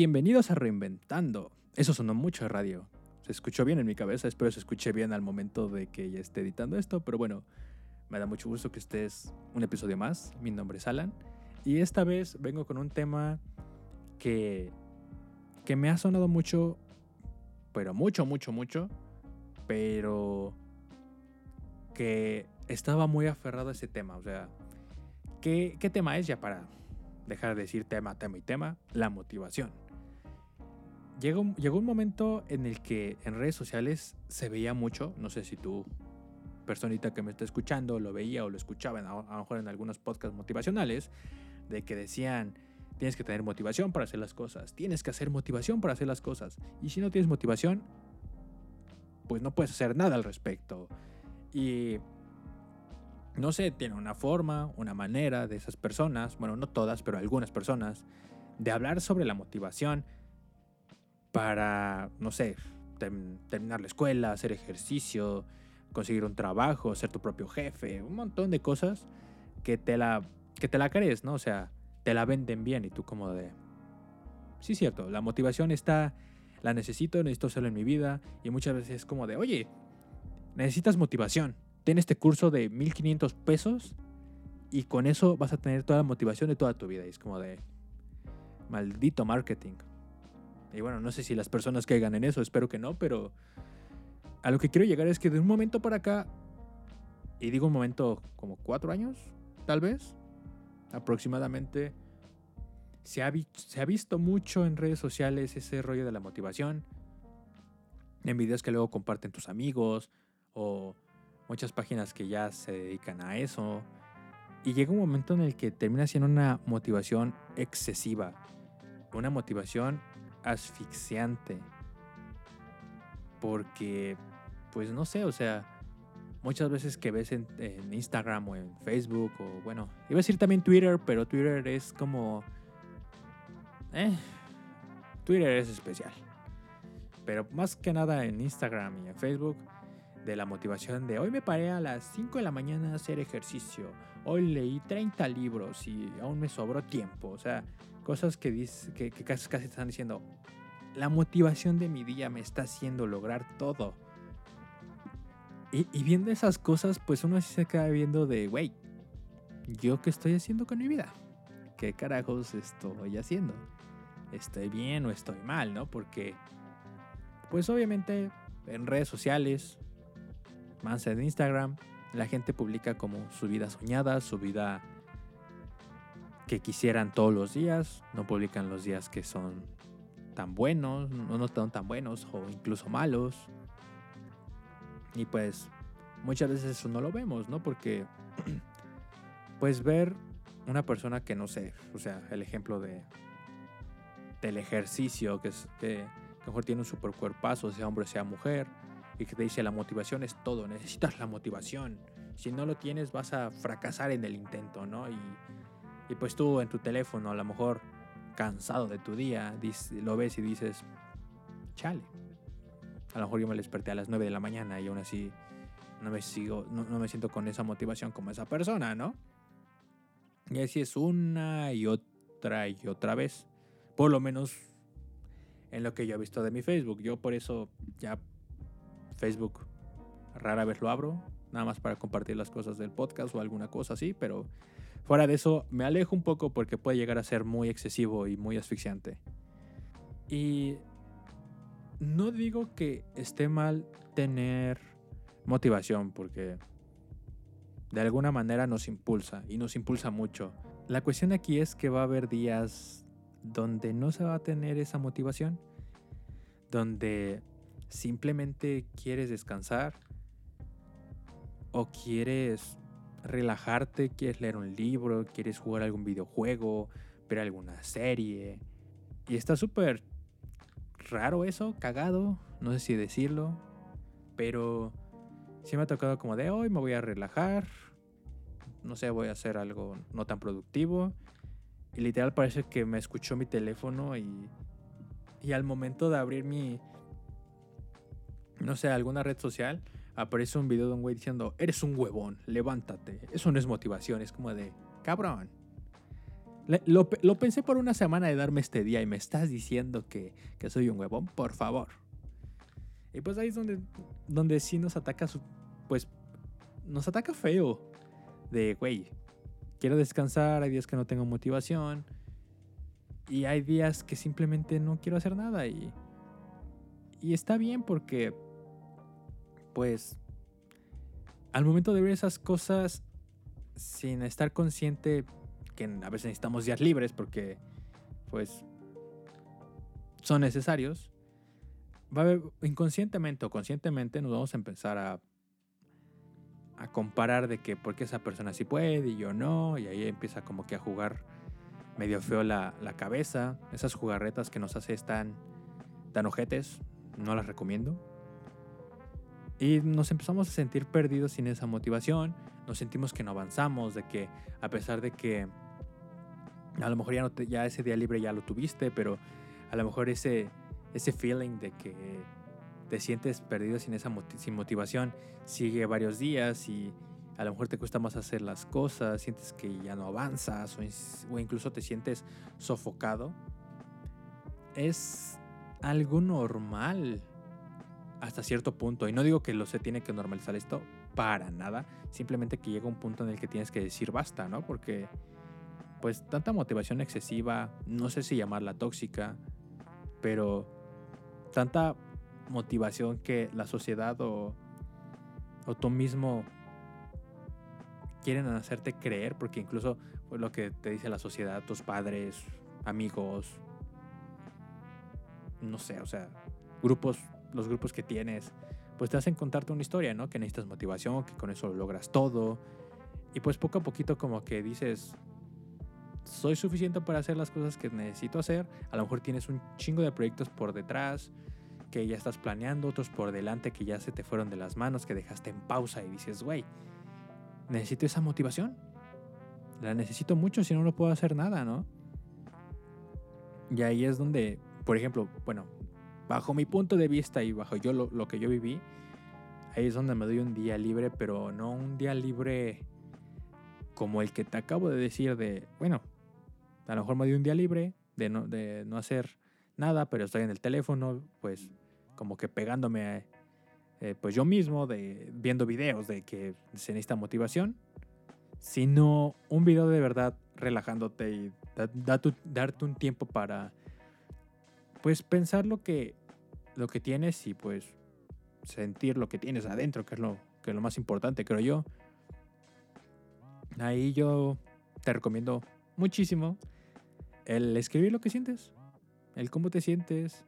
Bienvenidos a Reinventando. Eso sonó mucho de radio. Se escuchó bien en mi cabeza, espero se escuche bien al momento de que ya esté editando esto, pero bueno, me da mucho gusto que estés un episodio más. Mi nombre es Alan y esta vez vengo con un tema que, que me ha sonado mucho, pero mucho, mucho, mucho, pero que estaba muy aferrado a ese tema. O sea, ¿qué, qué tema es ya para dejar de decir tema, tema y tema, la motivación. Llegó, llegó un momento en el que en redes sociales se veía mucho, no sé si tú, personita que me está escuchando, lo veía o lo escuchaba, a lo mejor en algunos podcasts motivacionales, de que decían, tienes que tener motivación para hacer las cosas, tienes que hacer motivación para hacer las cosas, y si no tienes motivación, pues no puedes hacer nada al respecto. Y no sé, tiene una forma, una manera de esas personas, bueno, no todas, pero algunas personas, de hablar sobre la motivación para, no sé, terminar la escuela, hacer ejercicio, conseguir un trabajo, ser tu propio jefe, un montón de cosas que te la, que te la crees, ¿no? O sea, te la venden bien y tú como de... Sí, cierto, la motivación está, la necesito, necesito hacerlo en mi vida y muchas veces es como de, oye, necesitas motivación ten este curso de 1500 pesos y con eso vas a tener toda la motivación de toda tu vida. Y es como de maldito marketing. Y bueno, no sé si las personas caigan en eso, espero que no, pero a lo que quiero llegar es que de un momento para acá, y digo un momento como cuatro años, tal vez, aproximadamente, se ha, se ha visto mucho en redes sociales ese rollo de la motivación, en videos que luego comparten tus amigos, o muchas páginas que ya se dedican a eso. Y llega un momento en el que termina siendo una motivación excesiva, una motivación asfixiante. Porque, pues no sé, o sea, muchas veces que ves en, Instagram o en Facebook o bueno, iba a decir también Twitter, pero Twitter es como... Eh, Twitter es especial. Pero más que nada en Instagram y en Facebook de la motivación de hoy me paré a las 5 de la mañana a hacer ejercicio, hoy leí 30 libros y aún me sobró tiempo, o sea, cosas que, dice, que, casi, casi están diciendo, la motivación de mi día me está haciendo lograr todo. Y, viendo esas cosas, pues uno así se queda viendo de, wey, ¿yo qué estoy haciendo con mi vida? ¿Qué carajos estoy haciendo? ¿Estoy bien o estoy mal, no? Porque, pues obviamente en redes sociales más en Instagram, la gente publica como su vida soñada, su vida que quisieran todos los días, no publican los días que son tan buenos, no, no tan, tan buenos o incluso malos. Y pues muchas veces eso no lo vemos, ¿no? Porque pues ver una persona que no sé, o sea, el ejemplo de del ejercicio, que, es, que mejor tiene un super cuerpazo, sea hombre, sea mujer, y que te dice la motivación es todo, necesitas la motivación. Si no lo tienes vas a fracasar en el intento, ¿no? Y, y pues tú en tu teléfono a lo mejor cansado de tu día, lo ves y dices, chale. A lo mejor yo me desperté a las 9 de la mañana y aún así no me, sigo, no, no me siento con esa motivación como esa persona, ¿no? Y así es una y otra y otra vez. Por lo menos en lo que yo he visto de mi Facebook. Yo por eso ya Facebook rara vez lo abro, nada más para compartir las cosas del podcast o alguna cosa así, pero fuera de eso me alejo un poco porque puede llegar a ser muy excesivo y muy asfixiante. Y no digo que esté mal tener motivación porque de alguna manera nos impulsa y nos impulsa mucho. La cuestión aquí es que va a haber días donde no se va a tener esa motivación, donde simplemente quieres descansar o quieres relajarte, quieres leer un libro, quieres jugar algún videojuego, ver alguna serie. Y está súper raro eso, cagado, no sé si decirlo, pero sí me ha tocado como de hoy me voy a relajar, no sé, voy a hacer algo no tan productivo. Y literal parece que me escuchó mi teléfono y, y al momento de abrir mi, no sé, alguna red social, aparece un video de un güey diciendo, eres un huevón, levántate. Eso no es motivación, es como de, cabrón. lo, pensé por una semana de darme este día y me estás diciendo que, que soy un huevón, por favor. Y pues ahí es donde, donde sí nos ataca su, pues nos ataca feo. De, güey, quiero descansar, hay días que no tengo motivación. Y hay días que simplemente no quiero hacer nada. Y, y está bien porque, pues, al momento de ver esas cosas, sin estar consciente que a veces necesitamos días libres porque, pues, son necesarios, va a haber, inconscientemente o conscientemente nos vamos a empezar a, a comparar de que porque esa persona sí puede y yo no, y ahí empieza como que a jugar medio feo la, la cabeza, esas jugarretas que nos hace tan, tan ojetes, no las recomiendo. Y nos empezamos a sentir perdidos sin esa motivación, nos sentimos que no avanzamos, de que a pesar de que a lo mejor ya, no ya ese día libre ya lo tuviste, pero a lo mejor ese, ese feeling de que te sientes perdido sin esa sin motivación sigue varios días y a lo mejor te cuesta más hacer las cosas, sientes que ya no avanzas o, o incluso te sientes sofocado. Es algo normal hasta cierto punto. Y no digo que lo se tiene que normalizar esto para nada. Simplemente que llega un punto en el que tienes que decir basta, ¿no? Porque pues tanta motivación excesiva, no sé si llamarla tóxica, pero tanta motivación que la sociedad o, o tú mismo quieren hacerte creer, porque incluso pues, lo que te dice la sociedad, tus padres, amigos, no sé, o sea, grupos, los grupos que tienes, pues te hacen contarte una historia, ¿no? Que necesitas motivación, que con eso lo logras todo. Y pues poco a poquito como que dices, soy suficiente para hacer las cosas que necesito hacer. A lo mejor tienes un chingo de proyectos por detrás que ya estás planeando, otros por delante que ya se te fueron de las manos, que dejaste en pausa y dices, güey, necesito esa motivación. La necesito mucho, si no, no puedo hacer nada, ¿no? Y ahí es donde, por ejemplo, bueno, bajo mi punto de vista y bajo yo lo, lo que yo viví, ahí es donde me doy un día libre, pero no un día libre como el que te acabo de decir de, bueno, a lo mejor me doy un día libre de no, de no hacer nada, pero estoy en el teléfono, pues como que pegándome, eh, pues yo mismo, de viendo videos de que se necesita motivación, sino un video de verdad relajándote y darte un tiempo para, pues pensar lo que, lo que tienes y pues sentir lo que tienes adentro, que es lo, que es lo más importante, creo yo. Ahí yo te recomiendo muchísimo el escribir lo que sientes, el cómo te sientes.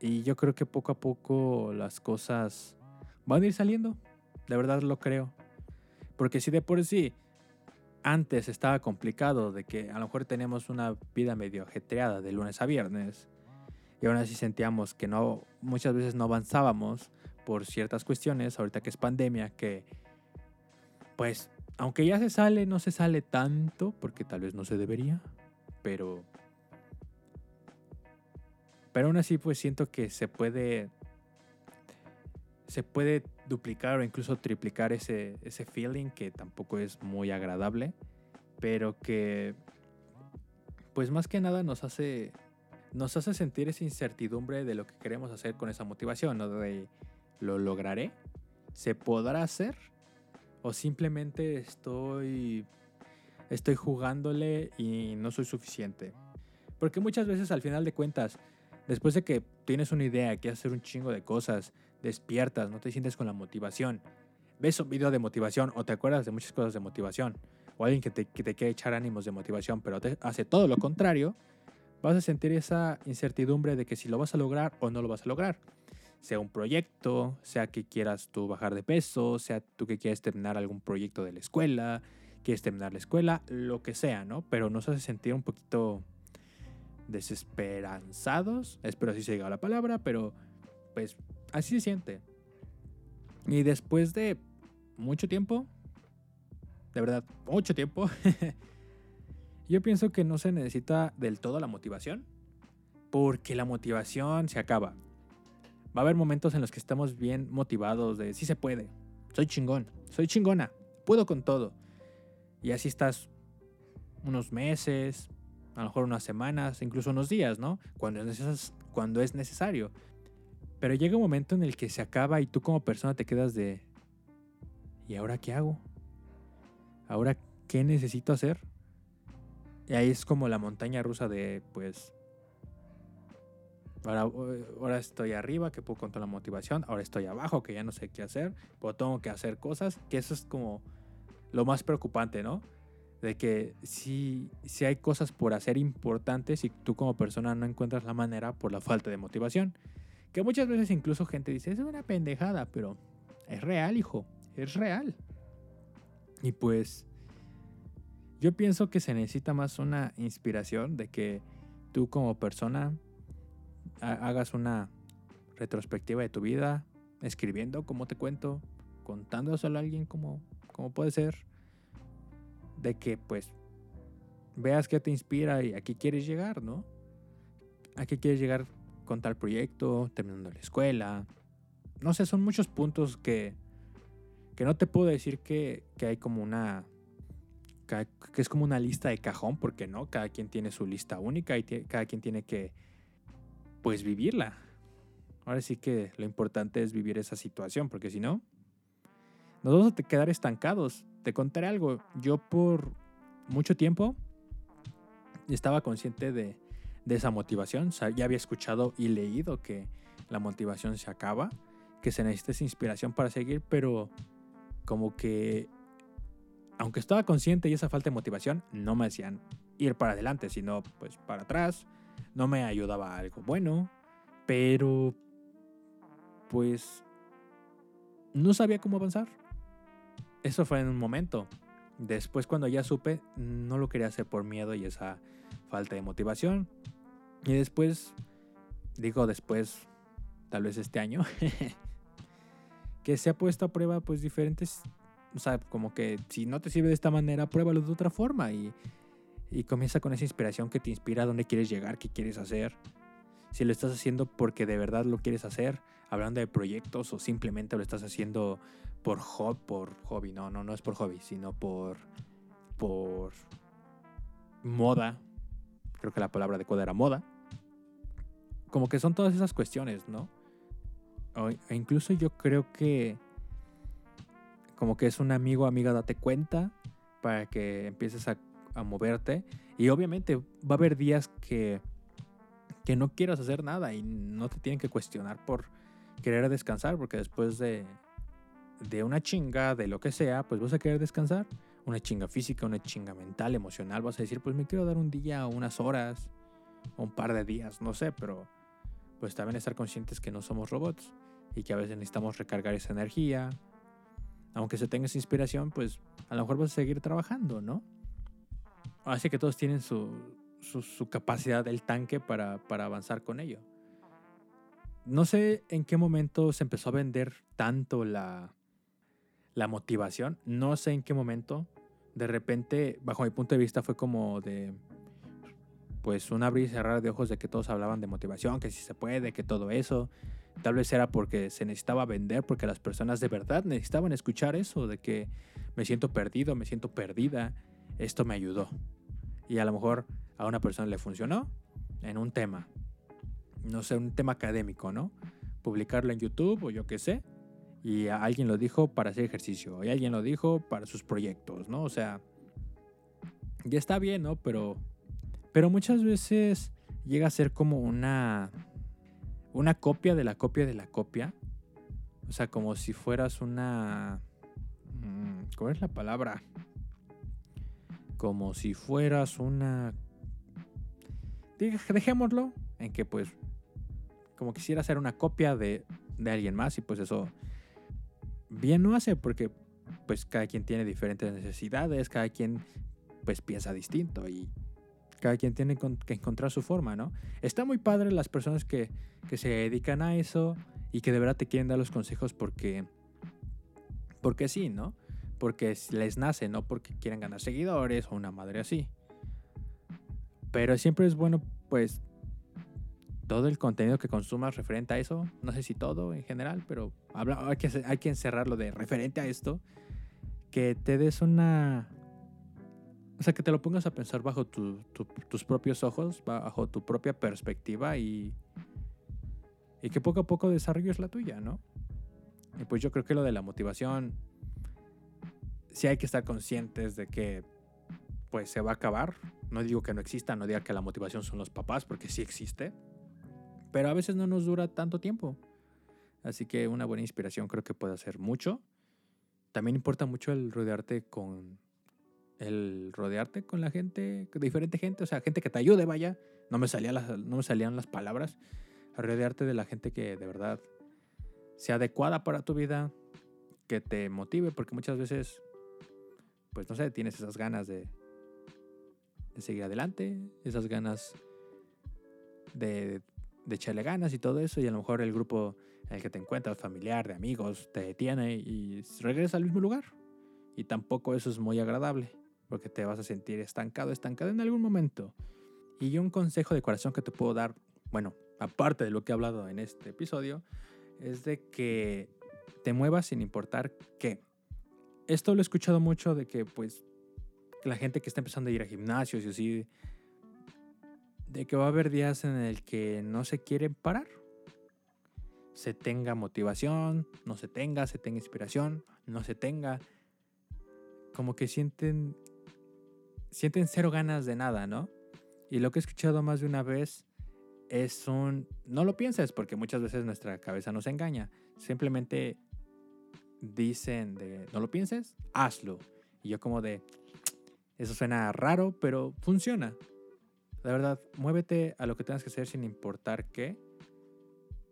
Y yo creo que poco a poco las cosas van a ir saliendo. De verdad lo creo. Porque si de por sí antes estaba complicado de que a lo mejor tenemos una vida medio ajetreada de lunes a viernes y aún así sentíamos que no muchas veces no avanzábamos por ciertas cuestiones, ahorita que es pandemia que pues aunque ya se sale, no se sale tanto porque tal vez no se debería, pero... Pero aún así pues siento que se puede... Se puede duplicar o incluso triplicar ese, ese feeling que tampoco es muy agradable, pero que pues más que nada nos hace nos hace sentir esa incertidumbre de lo que queremos hacer con esa motivación, ¿no? De lo lograré, se podrá hacer o simplemente estoy estoy jugándole y no soy suficiente. Porque muchas veces al final de cuentas, después de que tienes una idea, que hacer un chingo de cosas, despiertas, no te sientes con la motivación, ves un video de motivación o te acuerdas de muchas cosas de motivación, o alguien que te, que te quiere echar ánimos de motivación, pero te hace todo lo contrario, vas a sentir esa incertidumbre de que si lo vas a lograr o no lo vas a lograr. Sea un proyecto, sea que quieras tú bajar de peso, sea tú que quieres terminar algún proyecto de la escuela, quieres terminar la escuela, lo que sea, ¿no? Pero nos hace sentir un poquito desesperanzados, espero así se diga la palabra, pero pues así se siente. Y después de mucho tiempo, de verdad, mucho tiempo, yo pienso que no se necesita del todo la motivación, porque la motivación se acaba. Va a haber momentos en los que estamos bien motivados de sí se puede, soy chingón, soy chingona, puedo con todo. Y así estás unos meses, a lo mejor unas semanas, incluso unos días, ¿no? Cuando es, necesario. Pero llega un momento en el que se acaba y tú como persona te quedas de, ¿y ahora qué hago? ¿Ahora qué necesito hacer? Y ahí es como la montaña rusa de, pues, ahora, ahora estoy arriba, que puedo controlar la motivación, ahora estoy abajo, que ya no sé qué hacer, pero tengo que hacer cosas, que eso es como lo más preocupante, ¿no? De que si, si hay cosas por hacer importantes y tú como persona no encuentras la manera por la falta de motivación. Que muchas veces incluso gente dice, es una pendejada, pero es real, hijo, es real. Y pues yo pienso que se necesita más una inspiración de que tú como persona hagas una retrospectiva de tu vida, escribiendo como te cuento, contándoselo a alguien como, como puede ser, de que pues veas qué te inspira y a qué quieres llegar, ¿no? A qué quieres llegar con tal proyecto, terminando la escuela. No sé, son muchos puntos que, que no te puedo decir que, que hay como una que es como una lista de cajón, porque no, cada quien tiene su lista única y cada quien tiene que, pues, vivirla. Ahora sí que lo importante es vivir esa situación, porque si no, nos vamos a quedar estancados. Te contaré algo. Yo por mucho tiempo estaba consciente de, de esa motivación. ya había escuchado y leído que la motivación se acaba, que se necesita esa inspiración para seguir, pero como que, aunque estaba consciente y esa falta de motivación, no me hacían ir para adelante, sino pues para atrás. No me ayudaba a algo bueno, pero pues no sabía cómo avanzar. Eso fue en un momento. Después cuando ya supe, no lo quería hacer por miedo y esa falta de motivación. Y después, digo después, tal vez este año, que se ha puesto a prueba pues diferentes, o sea, como que si no te sirve de esta manera, pruébalo de otra forma y, y comienza con esa inspiración que te inspira a dónde quieres llegar, qué quieres hacer. Si lo estás haciendo porque de verdad lo quieres hacer, hablando de proyectos o simplemente lo estás haciendo por hobby, por hobby, no, no, no es por hobby, sino por, por moda. Creo que la palabra adecuada era moda. Como que son todas esas cuestiones, ¿no? e incluso yo creo que como que es un amigo, amiga, date cuenta para que empieces a, moverte. Y obviamente va a haber días que, que no quieras hacer nada y no te tienen que cuestionar por querer descansar, porque después de, de una chinga, de lo que sea, pues vas a querer descansar. Una chinga física, una chinga mental, emocional. Vas a decir, pues me quiero dar un día, unas horas, un par de días, no sé, pero pues también estar conscientes que no somos robots y que a veces necesitamos recargar esa energía. Aunque se tenga esa inspiración, pues a lo mejor vas a seguir trabajando, ¿no? Así que todos tienen su, su, capacidad del tanque para, para avanzar con ello. No sé en qué momento se empezó a vender tanto la, la motivación. No sé en qué momento. De repente, bajo mi punto de vista, fue como de. Pues un abrir y cerrar de ojos de que todos hablaban de motivación, que si se puede, que todo eso. Tal vez era porque se necesitaba vender, porque las personas de verdad necesitaban escuchar eso, de que me siento perdido, me siento perdida. Esto me ayudó. Y a lo mejor a una persona le funcionó en un tema. No sé, un tema académico, ¿no? Publicarlo en YouTube o yo qué sé y alguien lo dijo para hacer ejercicio y alguien lo dijo para sus proyectos, ¿no? O sea, ya está bien, ¿no? Pero, pero muchas veces llega a ser como una, una copia de la copia de la copia. O sea, como si fueras una... Mm, ¿Cuál es la palabra? Como si fueras una... Dejémoslo en que pues como quisiera ser una copia de, de alguien más y pues eso bien no hace porque pues cada quien tiene diferentes necesidades, cada quien pues piensa distinto y cada quien tiene que encontrar su forma, ¿no? Está muy padre las personas que, que se dedican a eso y que de verdad te quieren dar los consejos porque, porque sí, ¿no? Porque les nace, no porque quieran ganar seguidores o una madre así. Pero siempre es bueno, pues, todo el contenido que consumas referente a eso, no sé si todo en general, pero hay, que, hay que encerrarlo de referente a esto, que te des una, O sea, que te lo pongas a pensar bajo tus propios ojos, bajo tu propia perspectiva y, y que poco a poco desarrolles la tuya, ¿no? Y pues yo creo que lo de la motivación, sí hay que estar conscientes de que pues se va a acabar. No digo que no exista, no diga que la motivación son los papás, porque sí existe. Pero a veces no nos dura tanto tiempo. Así que una buena inspiración creo que puede hacer mucho. También importa mucho el rodearte con el rodearte con la gente, diferente gente, o sea, gente que te ayude, vaya. No me, salía las, no me salían las palabras. Rodearte de la gente que de verdad sea adecuada para tu vida, que te motive, porque muchas veces, pues no sé, tienes esas ganas de, de seguir adelante, esas ganas de, de echarle ganas y todo eso, y a lo mejor el grupo en el que te encuentras, familiar, de amigos, te detiene y regresa al mismo lugar. Y tampoco eso es muy agradable, porque te vas a sentir estancado, estancado en algún momento. Y un consejo de corazón que te puedo dar, bueno, aparte de lo que he hablado en este episodio, es de que te muevas sin importar qué. Esto lo he escuchado mucho de que pues la gente que está empezando a ir a gimnasios y así, de que va a haber días en el que no se quieren parar se tenga motivación, no se tenga, se tenga inspiración, no se tenga. Como que sienten, sienten cero ganas de nada, ¿no? Y lo que he escuchado más de una vez es un, no lo pienses porque muchas veces nuestra cabeza nos engaña. Simplemente dicen no lo pienses, hazlo. Y yo como de, eso suena raro, pero funciona. La verdad, muévete a lo que tengas que hacer sin importar qué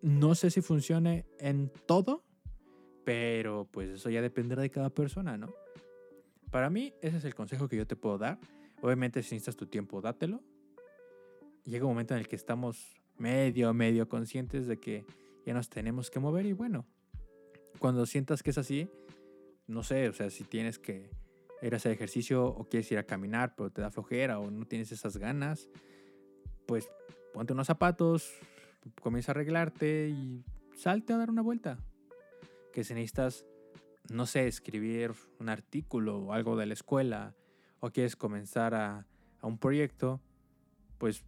no sé si funcione en todo, pero pues eso ya dependerá de cada persona, ¿no? Para mí, ese es el consejo que yo te puedo dar. Obviamente, si necesitas tu tiempo, dátelo. Llega un momento en el que estamos medio, medio conscientes de que ya nos tenemos que mover y bueno, cuando sientas que es así, no sé, o sea, si tienes que ir a hacer ejercicio o quieres ir a caminar, pero te da flojera o no tienes esas ganas, pues ponte unos zapatos, comienza a arreglarte y salte a dar una vuelta. Que si necesitas, no sé, escribir un artículo o algo de la escuela o quieres comenzar a, a un proyecto, pues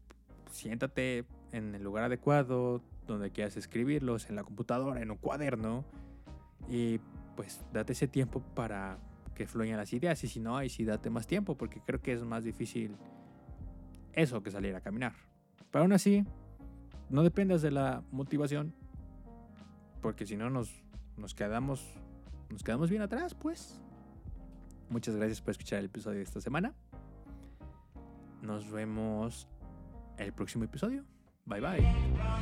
siéntate en el lugar adecuado donde quieras escribirlos, en la computadora, en un cuaderno y pues date ese tiempo para que fluyan las ideas y si no, ahí sí date más tiempo porque creo que es más difícil eso que salir a caminar. Pero aún así, no dependas de la motivación, porque si no nos, nos, quedamos, nos quedamos bien atrás, pues. Muchas gracias por escuchar el episodio de esta semana. Nos vemos el próximo episodio. Bye bye.